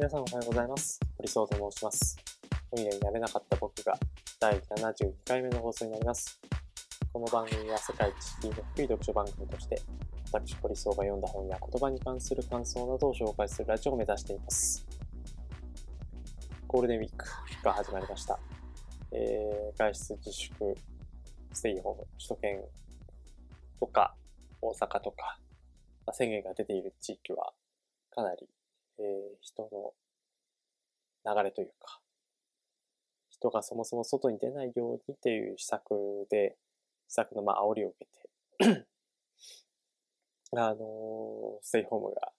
皆さんおはようございます。堀総と申します。本屋になれなかった僕が第72回目の放送になります。この番組は世界一敷居の低い読書番組として、私堀総が読んだ本や言葉に関する感想などを紹介するラジオを目指しています。ゴールデンウィークが始まりました。えー、外出自粛、ステイホーム、首都圏とか大阪とか、宣言が出ている地域はかなりえー人の流れというか、人がそもそも外に出ないようにっていう施策で、施策のまあ煽りを受けて、あのーステイホームが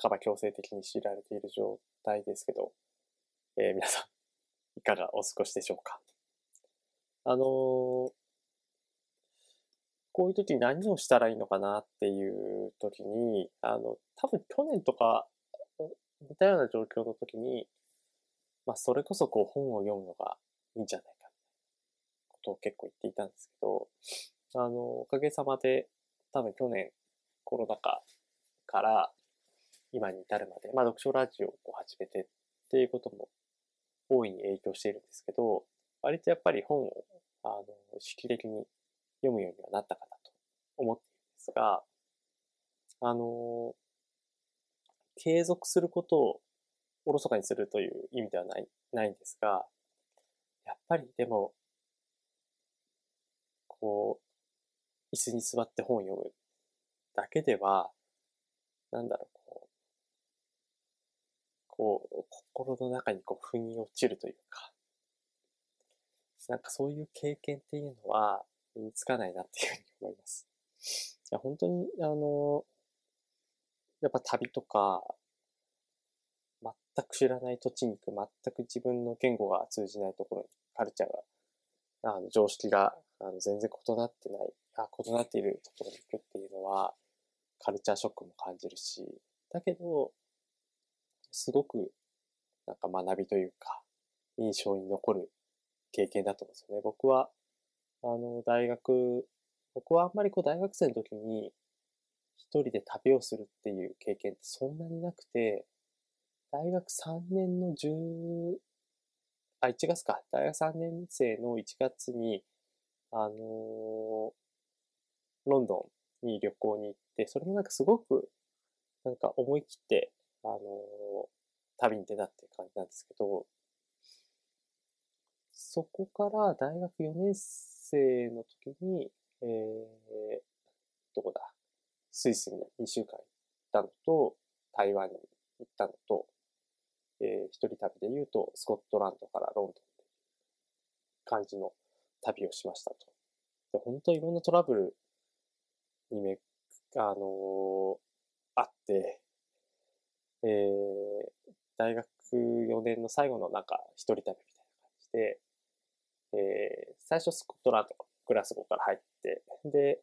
半ば強制的に強いられている状態ですけど、えー皆さん、いかがお過ごしでしょうか？あのーこういう時何をしたらいいのかなっていう時に、あの、多分去年とか似たような状況の時に、まあ、それこそこう本を読むのがいいんじゃないか、ことを結構言っていたんですけど、あの、おかげさまで、多分去年コロナ禍から今に至るまで、まあ、読書ラジオを始めてっていうことも大いに影響しているんですけど、割とやっぱり本を、あの、意識的に読むようにはなったかなと思っているんですが、あの、継続することをおろそかにするという意味ではない、ないんですが、やっぱりでも、こう、椅子に座って本を読むだけでは、なんだろう、こう、こう、心の中にこう、腑に落ちるというか、なんかそういう経験っていうのは身につかないなっていうふうに思います。いや本当に、あの、やっぱ旅とか、全く知らない土地に行く、全く自分の言語が通じないところに、カルチャーが、あの常識があの全然異なってないあ、異なっているところに行くっていうのは、カルチャーショックも感じるし、だけど、すごく、なんか学びというか、印象に残る経験だと思うんですよね。僕は、あの、大学、僕はあんまりこう大学生の時に、一人で旅をするっていう経験ってそんなになくて、大学3年の10、あ、1月か。大学3年生の1月に、あのーロンドンに旅行に行って、それもなんかすごく、なんか思い切って、あのー旅に出たっていう感じなんですけど、そこから大学4年生の時に、えー、どこだ？スイスに2週間行ったのと、台湾に行ったのと、えー一人旅で言うと、スコットランドからロンドン感じの旅をしましたと。で本当にいろんなトラブルにめ、あのーあって、えー大学4年の最後のなんか一人旅みたいな感じで、えー最初スコットランド、グラスゴーから入って、で、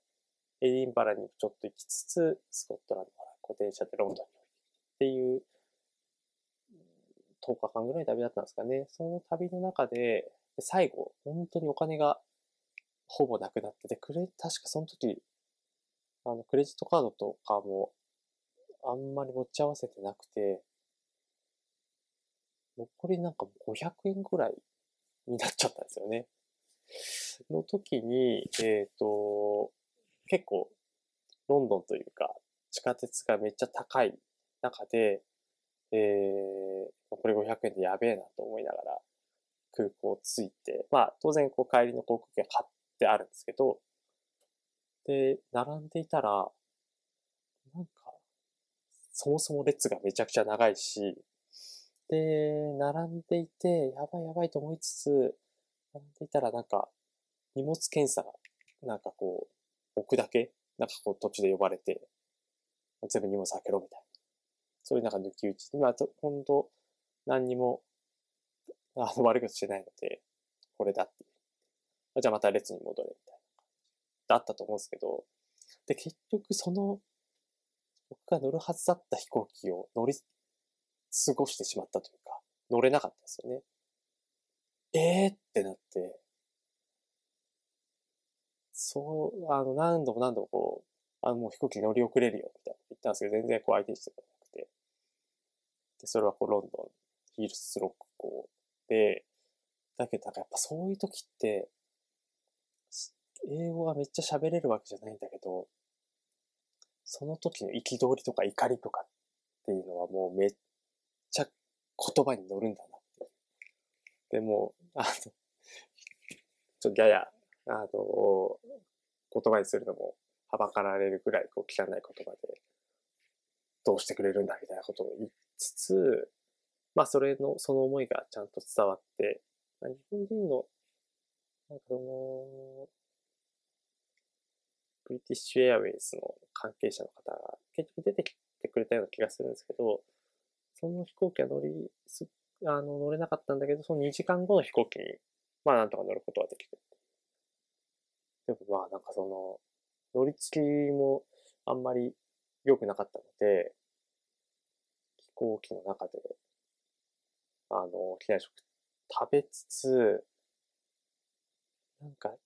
エディンバラにちょっと行きつつ、スコットランドからこう電車でロンドンに降りてっていう、10日間ぐらい旅だったんですかね。その旅の中で、最後、本当にお金がほぼなくなってて、クレ、確かその時、あの、クレジットカードとかも、あんまり持ち合わせてなくて、残りなんか500円ぐらいになっちゃったんですよね。の時に、えっ、と、結構、ロンドンというか、地下鉄がめっちゃ高い中で、えー、これ500円でやべえなと思いながら空港着いて、まあ当然こう帰りの航空券買ってあるんですけど、で、並んでいたら、なんか、そもそも列がめちゃくちゃ長いし、で、並んでいて、やばいやばいと思いつつ、並んでいたらなんか、荷物検査が、なんかこう、置くだけ、なんかこう途中で呼ばれて、全部荷物開けろみたいな。そういうなんか抜き打ち。今、と本当何にも、あの、悪いことしてないので、これだっていう。じゃあまた列に戻れみたいなだったと思うんですけど、で、結局その、僕が乗るはずだった飛行機を乗り過ごしてしまったというか、乗れなかったんですよね。えーってなって、そう、あの、何度も何度もこう、あの、もう飛行機乗り遅れるよ、みたいな言ったんですけど、全然こう相手にしてくれなくて。で、それはこうロンドンヒールスロック校で、だけどなんかやっぱそういう時って、英語がめっちゃ喋れるわけじゃないんだけど、その時の憤りとか怒りとかっていうのはもうめっちゃ言葉に乗るんだなって。でも、あの、ちょっとやや、あの、言葉にするのもはばかられるぐらいこう汚い言葉で、どうしてくれるんだみたいなことを言いつつ、まあそれの、その思いがちゃんと伝わって、まあ日本人の、なんかその、ブリティッシュエアウェイズの関係者の方が結局出てきてくれたような気がするんですけど、その飛行機は乗り、あの、乗れなかったんだけど、その2時間後の飛行機に、まあなんとか乗ることができて。でもまあなんかその、乗り継ぎもあんまり良くなかったので、飛行機の中で、あの、機内食食べつつ、なんか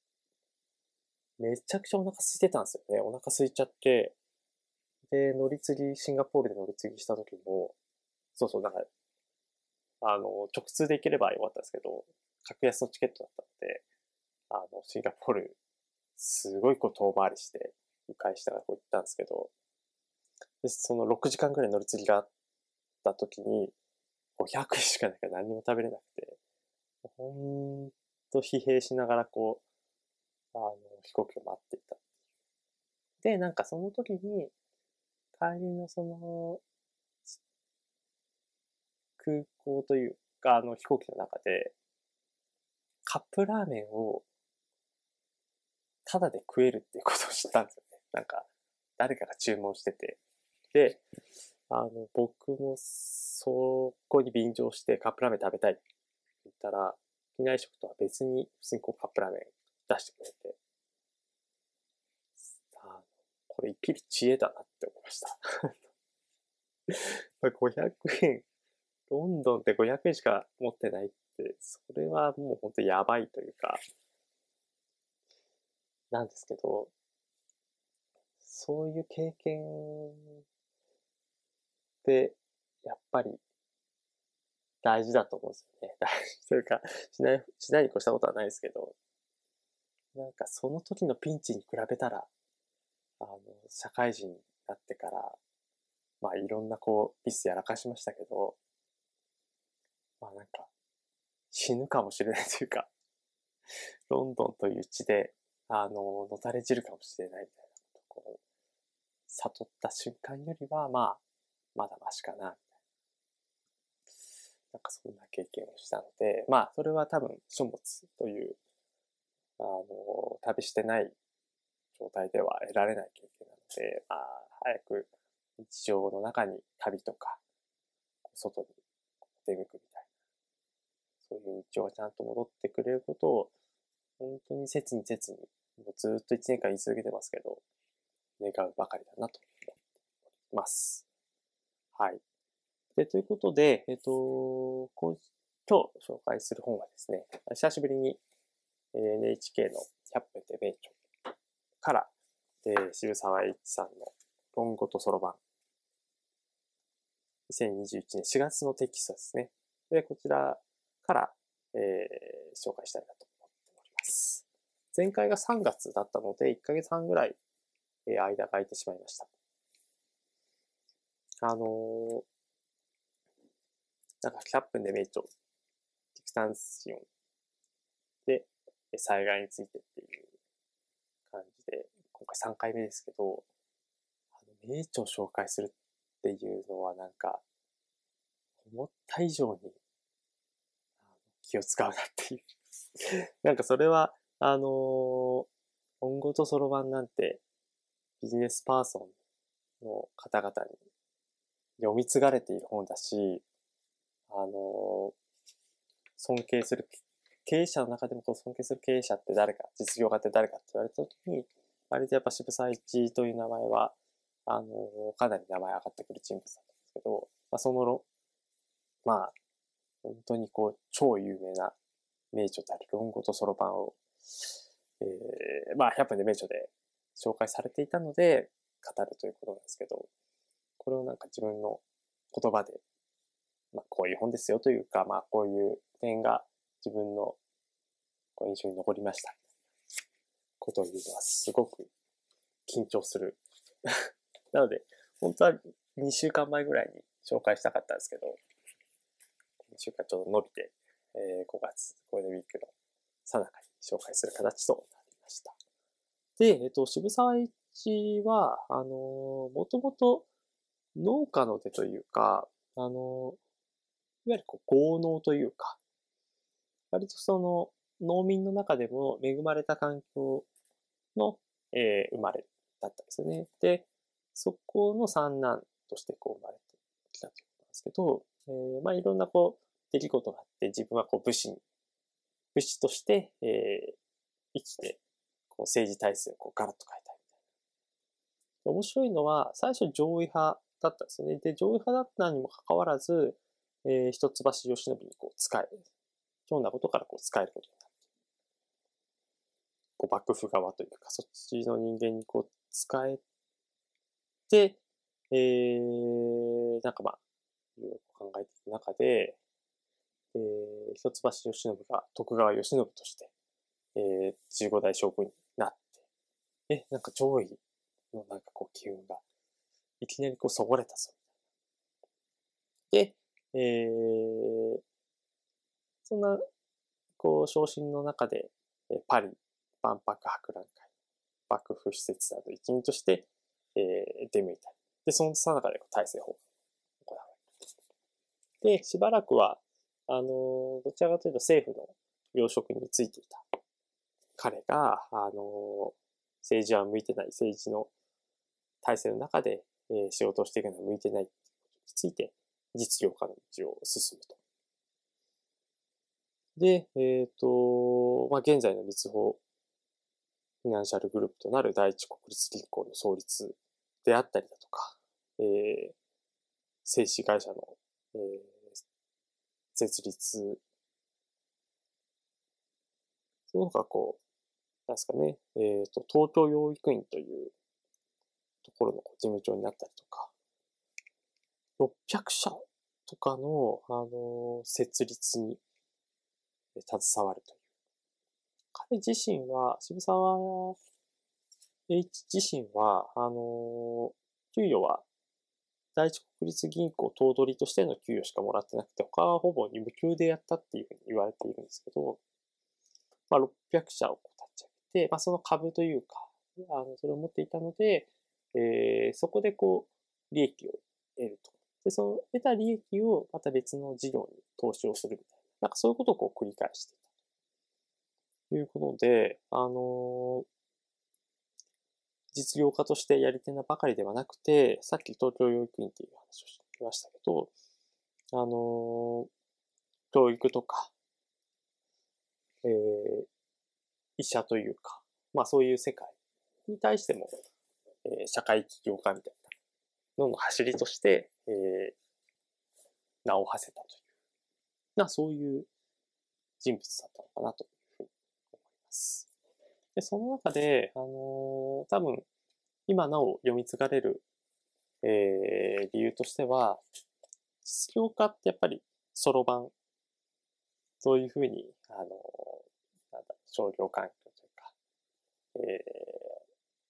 めちゃくちゃお腹空いてたんですよね。お腹空いちゃって、で、乗り継ぎ、シンガポールで乗り継ぎした時も、そうそう、なんか、あの、直通で行ければよかったんですけど、格安のチケットだったので、あの、シンガポール、すごいこう遠回りして、迂回しながらこう行ったんですけど、で、その6時間くらい乗り継ぎがあった時に、500しかないから何も食べれなくて、ほんと疲弊しながらこう、あの、飛行機を待っていた。で、なんかその時に、帰りのその、空港というか、あの飛行機の中で、カップラーメンを、タダで食えるっていうことを知ったんですよね。なんか、誰かが注文してて。で、あの、僕もそこに便乗してカップラーメン食べたいって言ったら、機内食とは別に普通にこうカップラーメン出してくれて、あこれ生きる知恵だなって思いました。500円、ロンドンって500円しか持ってないって、それはもう本当やばいというか、なんですけど、そういう経験ってやっぱり大事だと思うんですよね。大 事というか、しない、しないに越したことはないですけど、なんかその時のピンチに比べたら、あの、社会人になってから、まあいろんなこう、ミスやらかしましたけど、まあなんか、死ぬかもしれないというか、ロンドンという地で、あの、のたれ散るかもしれないみたいなことを、悟った瞬間よりは、まあ、まだましかな、な。んかそんな経験をしたので、まあ、それは多分書物というあの、旅してない状態では得られない経験なので、まあ、早く日常の中に旅とか、外に出向くみたいな、そういう日常がちゃんと戻ってくれることを、本当に切に切に、もうずっと1年間言い続けてますけど、願うばかりだなと思っております。はい。で、ということで、えっと、今日紹介する本はですね、久しぶりに NHK の100分で名著から、えー、渋沢栄一さんの論語とそろばん。2021年4月のテキストですね。で、こちらから、えー、紹介したいなと思っております。前回が3月だったので、1ヶ月半ぐらい、えー、間が空いてしまいました。あのー、なんか100分で名著、ディクタンシオンで、災害についてっていう感じで、今回3回目ですけど、あの名著を紹介するっていうのはなんか、思った以上に気を使うなっていう。なんかそれは、あのー、音語とそろばんなんてビジネスパーソンの方々に読み継がれている本だし、あの、尊敬する経営者の中でもこう尊敬する経営者って誰か、実業家って誰かって言われたときに、割とやっぱ渋沢一という名前は、あの、かなり名前上がってくる人物だったんですけど、まあ、その、まあ、本当にこう、超有名な名著である論語とそろばんを、えー、まあ、100分で名著で紹介されていたので、語るということなんですけど、これをなんか自分の言葉でまあ、こういう本ですよというか、まあ、こういう点が自分のこう印象に残りました。ことを言うのはすごく緊張する。なので、本当は2週間前ぐらいに紹介したかったんですけど、2週間ちょっと伸びて、えー、5月ゴールデンウィークのさなかに紹介する形となりました。で、えっ、ー、と、渋沢一は、あのー、もともと農家の手というか、あの、いわゆるこう豪農というか、割とその農民の中でも恵まれた環境の、えー、生まれだったんですよね。で、そこの三男としてこう生まれてきたということなんですけど、えー、まあいろんなこう出来事があって自分はこう武士に、武士として、えー、生きて、こう政治体制をこうガラッと変えたいみたい。面白いのは、最初上位派だったんですね。で、上位派だったにもかかわらず、えー、一橋義信にこう使え、ひょんなことからこう使えることになって、こう幕府側というか、そっちの人間にこう使えて、えー、なんかまあ、いろいろ考えていく中で、えー、一橋義信が徳川義信として、えー、15代将軍になって、え、なんか上位のなんかこう機運が、いきなりこうそごれたぞ。で、えー、そんな、こう、昇進の中で、パリ万博博覧会、幕府施設など一員として、えー、出向いたり。で、そのさなかで大政法行われる。で、しばらくは、あの、どちらかというと政府の要職についていた彼が、あの、政治は向いてない、政治の体制の中で、えー、仕事をしていくのは向いてないについて、実業家の道を進むと。で、えっ、ー、と、まあ、現在の立法フィナンシャルグループとなる第一国立銀行の創立であったりだとか、えー、製紙会社の、えー、設立、その他こう、なんですかね、えっ、ー、と、東京養育院というところの事務長になったりとか、600社とかの、あの設立に携わるという。彼自身は、渋沢栄一自身は、あの、給与は、第一国立銀行頭取としての給与しかもらってなくて、他はほぼ無給でやったっていうふうに言われているんですけど、まあ、600社を立ち上げて、まあ、その株というか、あの、それを持っていたので、えー、そこでこう、利益を得ると。で、その得た利益をまた別の事業に投資をするみたいな、なんかそういうことをこう繰り返していた。ということで、あの実業家としてやり手なばかりではなくて、さっき東京養育院っていう話をしてきましたけど、あの教育とか、えー、医者というか、まあそういう世界に対しても、えー、社会起業家みたいなのの走りとして、えー、名を馳せたという、な、そういう人物だったのかなというふうに思います。で、その中で、あのー、多分、今なお読み継がれる、えー、理由としては、実業家ってやっぱり、そろばん、そういうふうに、あのー、なんだ、商業環境というか、えー、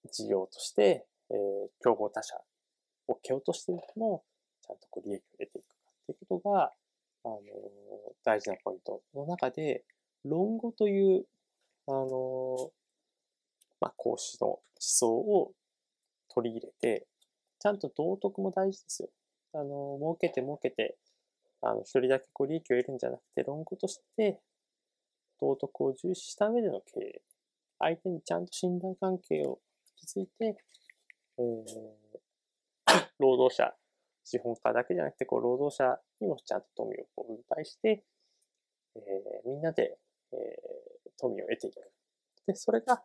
事業として、えー、競合他社を蹴落としても、ちゃんとこう利益を得ていくかっていうことが、あのー、大事なポイントの中で、論語というあの、まあ、孔子の思想を取り入れて、ちゃんと道徳も大事ですよ。あの、儲けて儲けて、あの、一人だけこう利益を得るんじゃなくて、論語として、道徳を重視した上での経営。相手にちゃんと信頼関係を築いて、えー、労働者、資本家だけじゃなくて、こう、労働者にもちゃんと富をこう分配して、えー、みんなで、えー、富を得ていく。で、それが、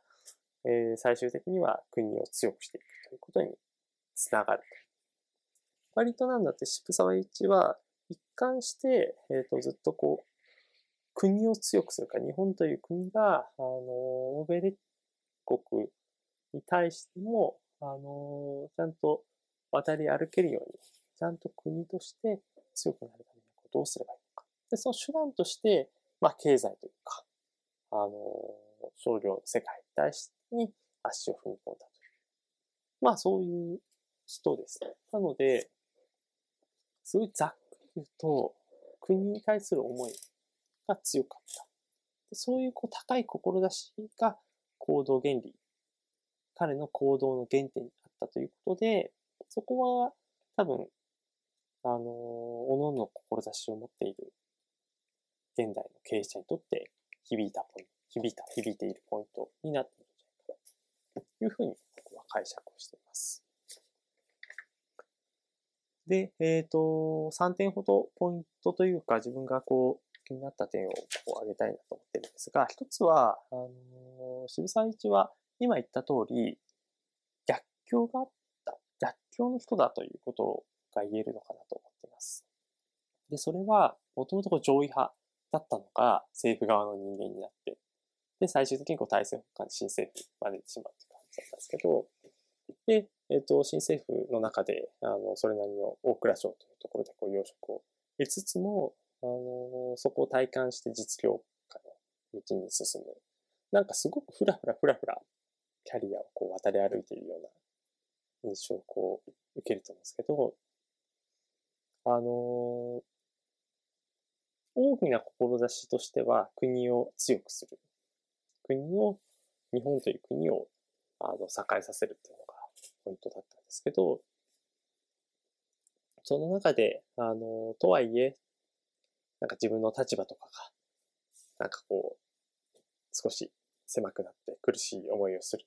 えー、最終的には国を強くしていくということにつながる。割となんだって渋沢栄一は一貫して、えっ、ー、と、ずっとこう、国を強くするか、日本という国が、あの、欧米列国に対しても、あの、ちゃんと渡り歩けるように、ちゃんと国として強くなるためのこどうすればいいのか。で、その手段として、まあ、経済というか、あの、商業の世界に対してに足を踏み込んだという。まあ、そういう人です。なので、すごいざっくり言うと、国に対する思いが強かった。そういうこう高い志が行動原理、彼の行動の原点にあったということで、そこは多分、あの、おのの志を持っている現代の経営者にとって響いたポイント、響いた、響いているポイントになっているんじゃないかというふうに僕は解釈をしています。で、えっ、ー、と、3点ほどポイントというか自分がこう気になった点をこう挙げたいなと思ってるんですが、一つは、あの渋沢一は今言った通り、逆境があった、逆境の人だということが言えるのかなと思っています。で、それは、もともと上位派だったのが政府側の人間になって、で、最終的にこう体制補完新政府まで行ってしまうという感じだったんですけど、で、えっ、ー、と、新政府の中で、あの、それなりの大蔵省というところでこう、要職を得つつも、あの、そこを体感して実業家の道に進む。なんかすごくふらふらふらふらキャリアをこう渡り歩いているような印象をこう受けると思うんですけど、あの大きな志としては国を強くする。国を、日本という国をあの栄えさせるっていうのがポイントだったんですけど、その中で、あの、とはいえ、なんか自分の立場とかが、なんかこう、少し狭くなって苦しい思いをする。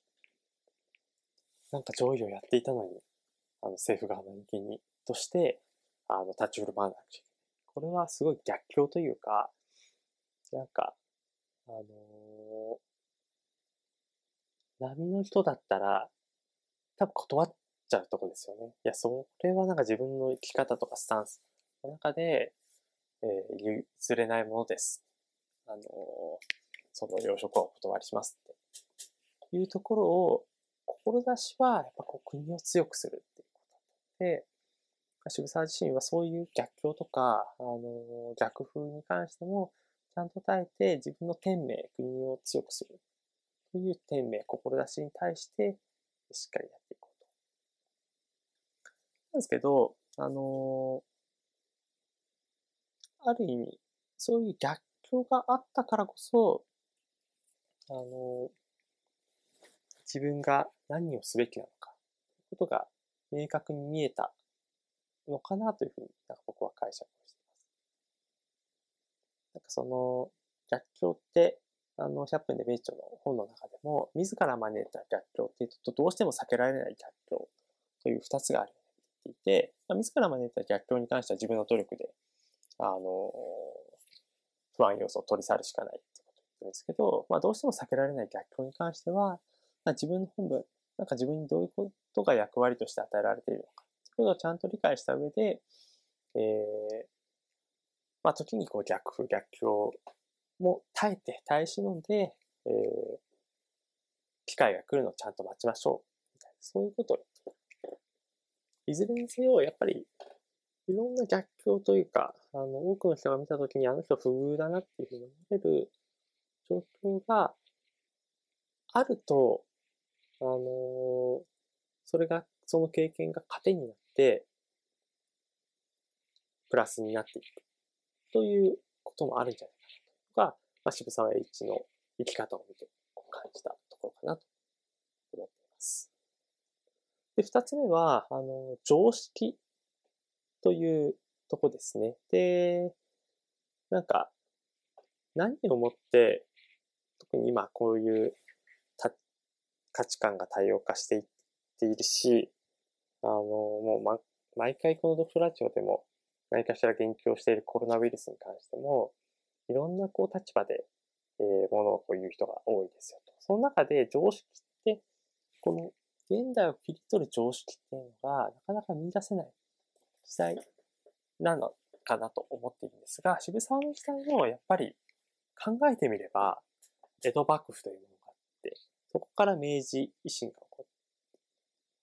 なんか上位をやっていたのに、あの政府側の人間に、として、あの、立ち振る舞わなくちゃいけ。これはすごい逆境というか、なんか、あのー、波の人だったら、多分断っちゃうとこですよね。いや、それはなんか自分の生き方とかスタンスの中で、えー、譲れないものです。あのー、その養殖はお断りしますっていうところを、志はやっぱこう国を強くするっていうことで、渋沢自身はそういう逆境とか、あの、逆風に関しても、ちゃんと耐えて自分の天命、国を強くするという天命、志に対してしっかりやっていこうと。なんですけど、あのある意味、そういう逆境があったからこそ、あの、自分が何をすべきなのか、ということが明確に見えたのかなというふうになんか僕は解釈をしています。なんかその逆境って、あの、100分で名著の本の中でも、自ら招いた逆境っていうと、どうしても避けられない逆境という2つがあるように言っていて、まあ、自ら招いた逆境に関しては自分の努力であの、不安要素を取り去るしかないってことですけど、まあどうしても避けられない逆境に関しては、まあ、自分の本文、なんか自分にどういうことが役割として与えられているのか、そういうことをちゃんと理解した上で、えー、まあ時にこう逆風、逆境も耐えて、耐え忍んで、えー、機会が来るのをちゃんと待ちましょう。そういうことを。いずれにせよ、やっぱりいろんな逆境というか、あの、多くの人が見たときにあの人不遇だなっていうふうに思える状況があると、あのそれが、その経験が糧になって、プラスになっていくということもあるんじゃないかなとか、まあ、渋沢栄一の生き方を見て感じたところかなと思っています。で、二つ目は、あの、常識というとこですね。で、なんか、何をもって、特に今こういう価値観が多様化していっているし、あの、もう、ま、毎回この読書ラジオでも何かしら言及しているコロナウイルスに関しても、いろんなこう立場で、えー、ものをこう言う人が多いですよと。その中で常識って、この現代を切り取る常識っていうのがなかなか見出せない時代なのかなと思っているんですが、渋沢の時代もやっぱり考えてみれば、江戸幕府というもの、そこから明治維新が起こっ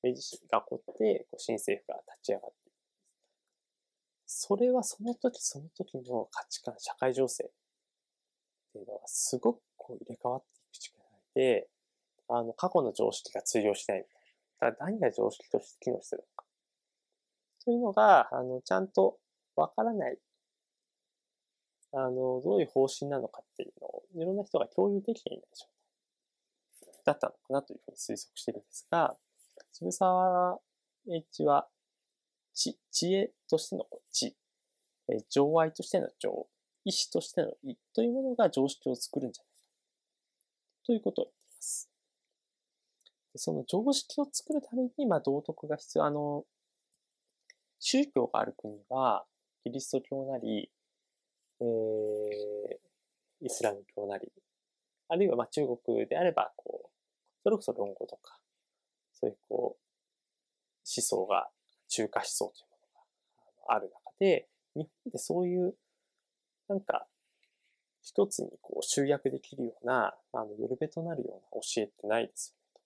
て、明治維新が起こって、こう新政府が立ち上がってそれはその時その時の価値観、社会情勢っていうのはすごくこう入れ替わっていく力で、あの、過去の常識が通用しないみたいな。だから何が常識として機能するのか。というのが、あの、ちゃんとわからない。あの、どういう方針なのかっていうのを、いろんな人が共有できていない状態だったのかなというふうに推測しているんですが、渋沢栄一は、知、知恵としての知、え情愛としての情、意志としての意というものが常識を作るんじゃないか。ということを言っています。その常識を作るために、まあ、道徳が必要。あの、宗教がある国は、キリスト教なり、えー、イスラム教なり、あるいはまあ中国であれば、こう、それこそ論語とか、そういうこう、思想が中華思想というものがある中で、日本でそういう、なんか、一つにこう集約できるような、あの、よるべとなるような教えってないですよね。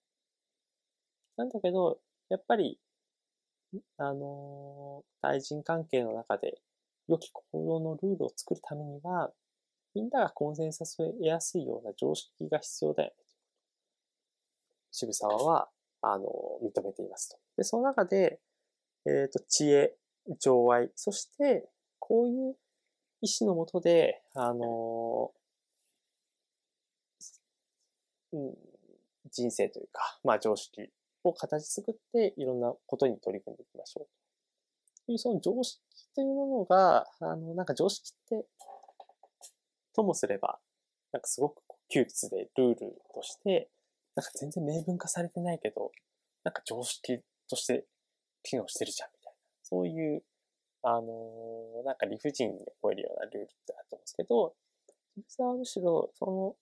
なんだけど、やっぱり、あの対人関係の中で良き行動のルールを作るためには、みんながコンセンサスを得やすいような常識が必要だよね。渋沢は、あの、認めていますと。で、その中で、えっ、ー、と、知恵、情愛、そして、こういう意志のもとで、あの、うん、人生というか、まあ常識を形作っていろんなことに取り組んでいきましょう。というその常識というものが、あの、なんか常識って、ともすれば、なんかすごく窮屈でルールとして、なんか全然明文化されてないけど、なんか常識として機能してるじゃんみたいな。そういう、あのー、なんか理不尽に覚えるようなルールってあると思うんですけど、渋沢はむしろ、その、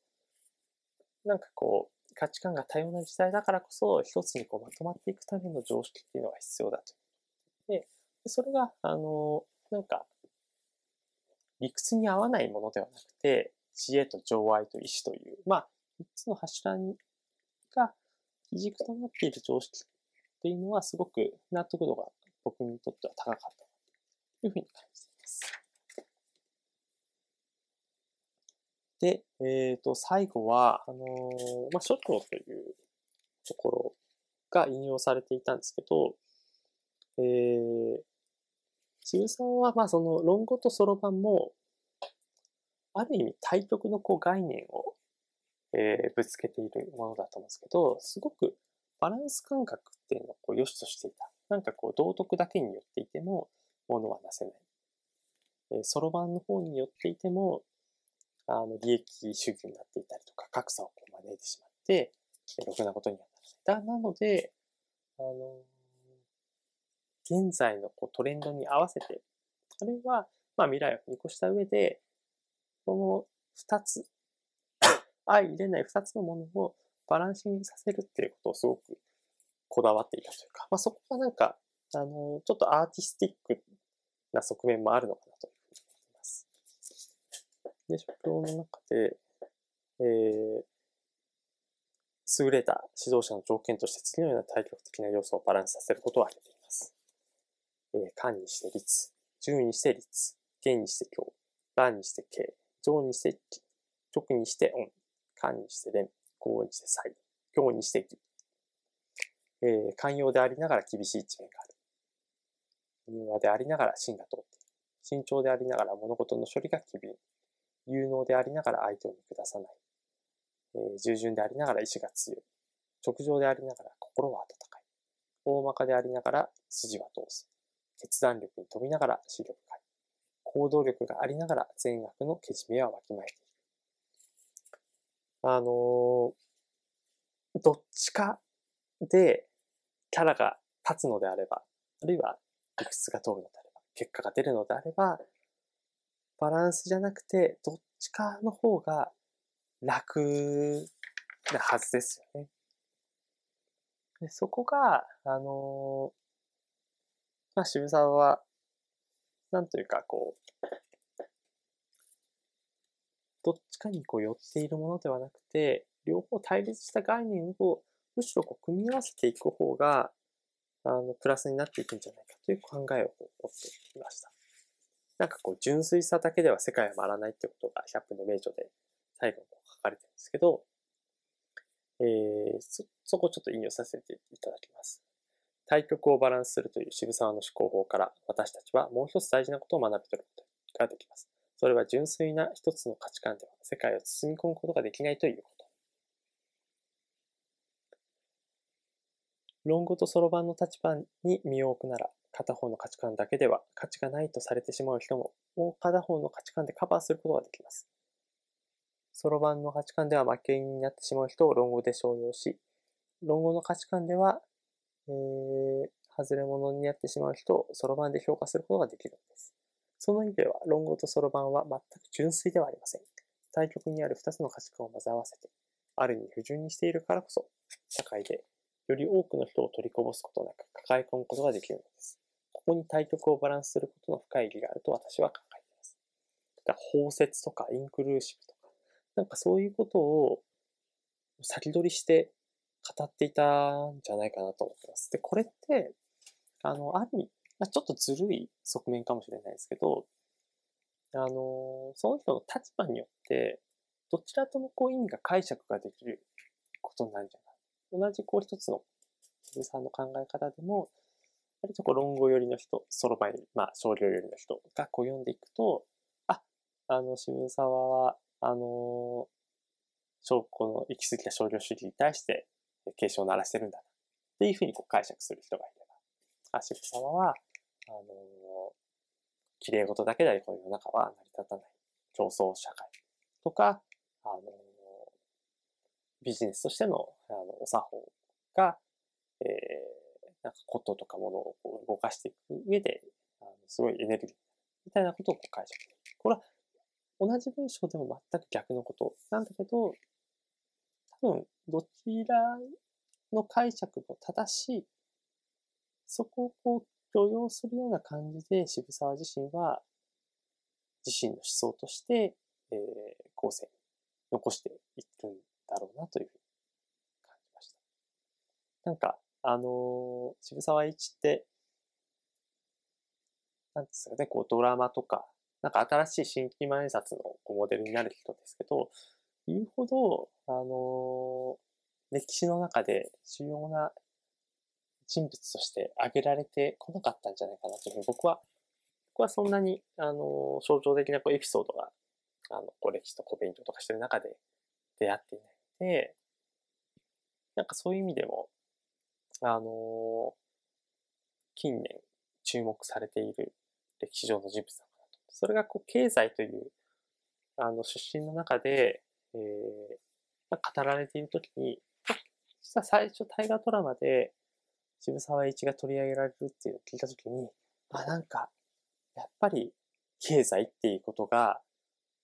なんかこう、価値観が多様な時代だからこそ、一つにこうまとまっていくための常識っていうのが必要だと。で、それが、あの、なんか、理屈に合わないものではなくて、知恵と情愛と意志という、まあ、三つの柱にが基軸となっている常識っていうのはすごく納得度が僕にとっては高かったというふうに感じています。で、えっ、ー、と、最後は、あのー、まあ、諸教というところが引用されていたんですけど、えー、渋沢は、まあ、その論語とそろばんも、ある意味対極のこう概念を、え、ぶつけているものだと思うんですけど、すごくバランス感覚っていうのをこう良しとしていた。なんかこう道徳だけによっていても、ものはなせない。えそろばんの方によっていても、あの、利益主義になっていたりとか、格差をこう招いてしまって、えろくなことにはならない。だ、なので、あの、現在のこうトレンドに合わせて、あるいは、まあ未来を見越した上で、この二つ、相入れない二つのものをバランシングさせるっていうことをすごくこだわっていたというか、まあそこがなんか、あの、ちょっとアーティスティックな側面もあるのかなというふうに思いますで、職業の中で、えー、優れた指導者の条件として次のような対極的な要素をバランスさせることを挙げています。えー、官にして律、順にして律、言にして教、乱にして敬、上にして、直にして恩、官にして廉、公にして才、教にして義。えー、寛容でありながら厳しい一面がある。柔和でありながら芯が通っている。慎重でありながら物事の処理が機敏。有能でありながら相手を見下さない。えー、従順でありながら意志が強い。直情でありながら心は温かい。大まかでありながら筋は通す。決断力に飛びながら視力がい。行動力がありながら善悪のけじめはわきまえている。あのー、どっちかでキャラが立つのであれば、あるいは理屈が通るのであれば、結果が出るのであれば、バランスじゃなくて、どっちかの方が楽なはずですよね。でそこが、あのまあ、渋沢は、なんというか、こう、どっちかにこう寄っているものではなくて、両方対立した概念をむしろこう組み合わせていく方が、あの、プラスになっていくんじゃないかという考えを持っていました。なんかこう、純粋さだけでは世界は回らないってことが100分の名著で最後に書かれてるんですけど、えー、そ、そこをちょっと引用させていただきます。対極をバランスするという渋沢の思考法から私たちはもう一つ大事なことを学び取ることができます。それは純粋な一つの価値観では世界を包み込むことができないということ。論語とそろばんの立場に身を置くなら、片方の価値観だけでは価値がないとされてしまう人も、もう片方の価値観でカバーすることができます。そろばんの価値観では負けになってしまう人を論語で商用し、論語の価値観では、えー、外れ者になってしまう人をそろばんで評価することができるんです。その意味では、論語とそろばんは全く純粋ではありません。対極にある二つの価値観を混ぜ合わせて、ある意味不純にしているからこそ、社会でより多くの人を取りこぼすことなく抱え込むことができるのです。ここに対極をバランスすることの深い意義があると私は考えています。だ包摂とかインクルーシブとか、なんかそういうことを先取りして語っていたんじゃないかなと思ってます。で、これって、あの、ある意味、まあ、ちょっとずるい側面かもしれないですけど、あの、その人の立場によって、どちらともこう意味が解釈ができることになるんじゃない同じこう一つの鈴さんの考え方でも、割とこう論語寄りの人、そろばんまあ少量寄りの人がこう読んでいくと、あ、あの、渋沢は、あの、証拠の行き過ぎた少量主義に対して警鐘を鳴らしてるんだな。っていうふうにこう解釈する人がいれば、あ、渋沢は、あの、綺麗事だけでこの世の中は成り立たない。競争社会とか、あの、ビジネスとしてのあのお作法が、えー、なんかこととかものをこう動かしていく上で、あのすごいエネルギーみたいなことをこう解釈これは同じ文章でも全く逆のことなんだけど、多分どちらの解釈も正しい。そこをこう許容するような感じで渋沢自身は自身の思想として、えー、後世に残しているんだろうなというふうに感じました。なんか、あのー、渋沢栄一って、なんですかね、こうドラマとか、なんか新しい新規万円札のモデルになる人ですけど、言うほど、あのー、歴史の中で主要な人物として挙げられてこなかったんじゃないかなというふうに僕は、僕はそんなに、あの、象徴的なこうエピソードが、あの、こう歴史とこう勉強とかしてる中で出会っていないで、なんかそういう意味でも、あの近年注目されている歴史上の人物なのかなと。それがこう経済という、あの出身の中で、えー、語られているときに、実は最初大河ドラマで渋沢栄一が取り上げられるっていうのを聞いたときに、あ、なんか、やっぱり経済っていうことが、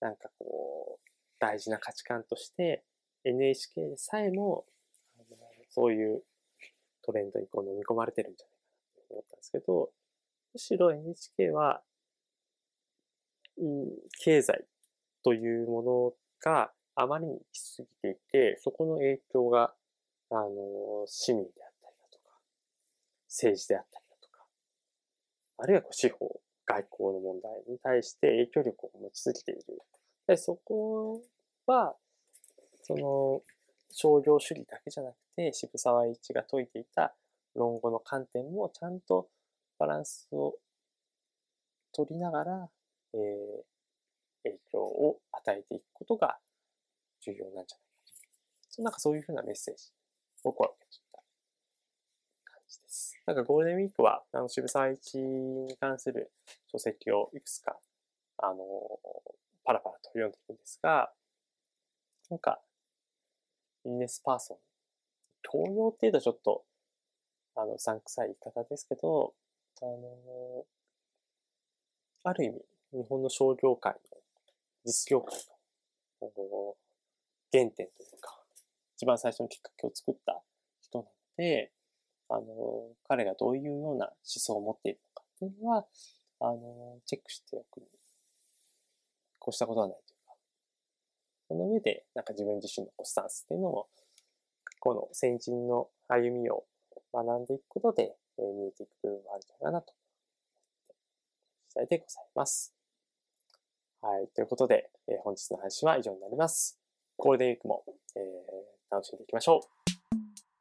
なんかこう、大事な価値観として NHK でさえも、そういうトレンドにこう飲み込まれてるんじゃないかなと思ったんですけど、むしろ NHK は、うん、経済というものがあまりに行き過ぎていて、そこの影響が、あの、市民であっ、政治であったりだとか、あるいはこう司法、外交の問題に対して影響力を持ちすぎている。でそこは、その商業主義だけじゃなくて渋沢栄一が説いていた論語の観点もちゃんとバランスを取りながら、えー、影響を与えていくことが重要なんじゃないかと。なんかそういうふうなメッセージ、僕は受け取っじです。なんかゴールデンウィークは、あの、渋沢一に関する書籍をいくつか、あの、パラパラと読んでいくんですが、なんか、ビジネスパーソン。教養っていうとちょっと、あの、うさんくさい言い方ですけど、あの、ある意味、日本の商業界の、実業界の、原点というか、一番最初のきっかけを作った人なので、あの、彼がどういうような思想を持っているのかっていうのは、あの、チェックしておく、こうしたことはないというかその上で、なんか自分自身のスタンスっていうのを、この先人の歩みを学んでいくことで、え見えていく部分があるんじゃないかなと、次第でございます。はい。ということで、えー、本日の配信は以上になります。ゴールデンウィークも、えー、楽しんでいきましょう。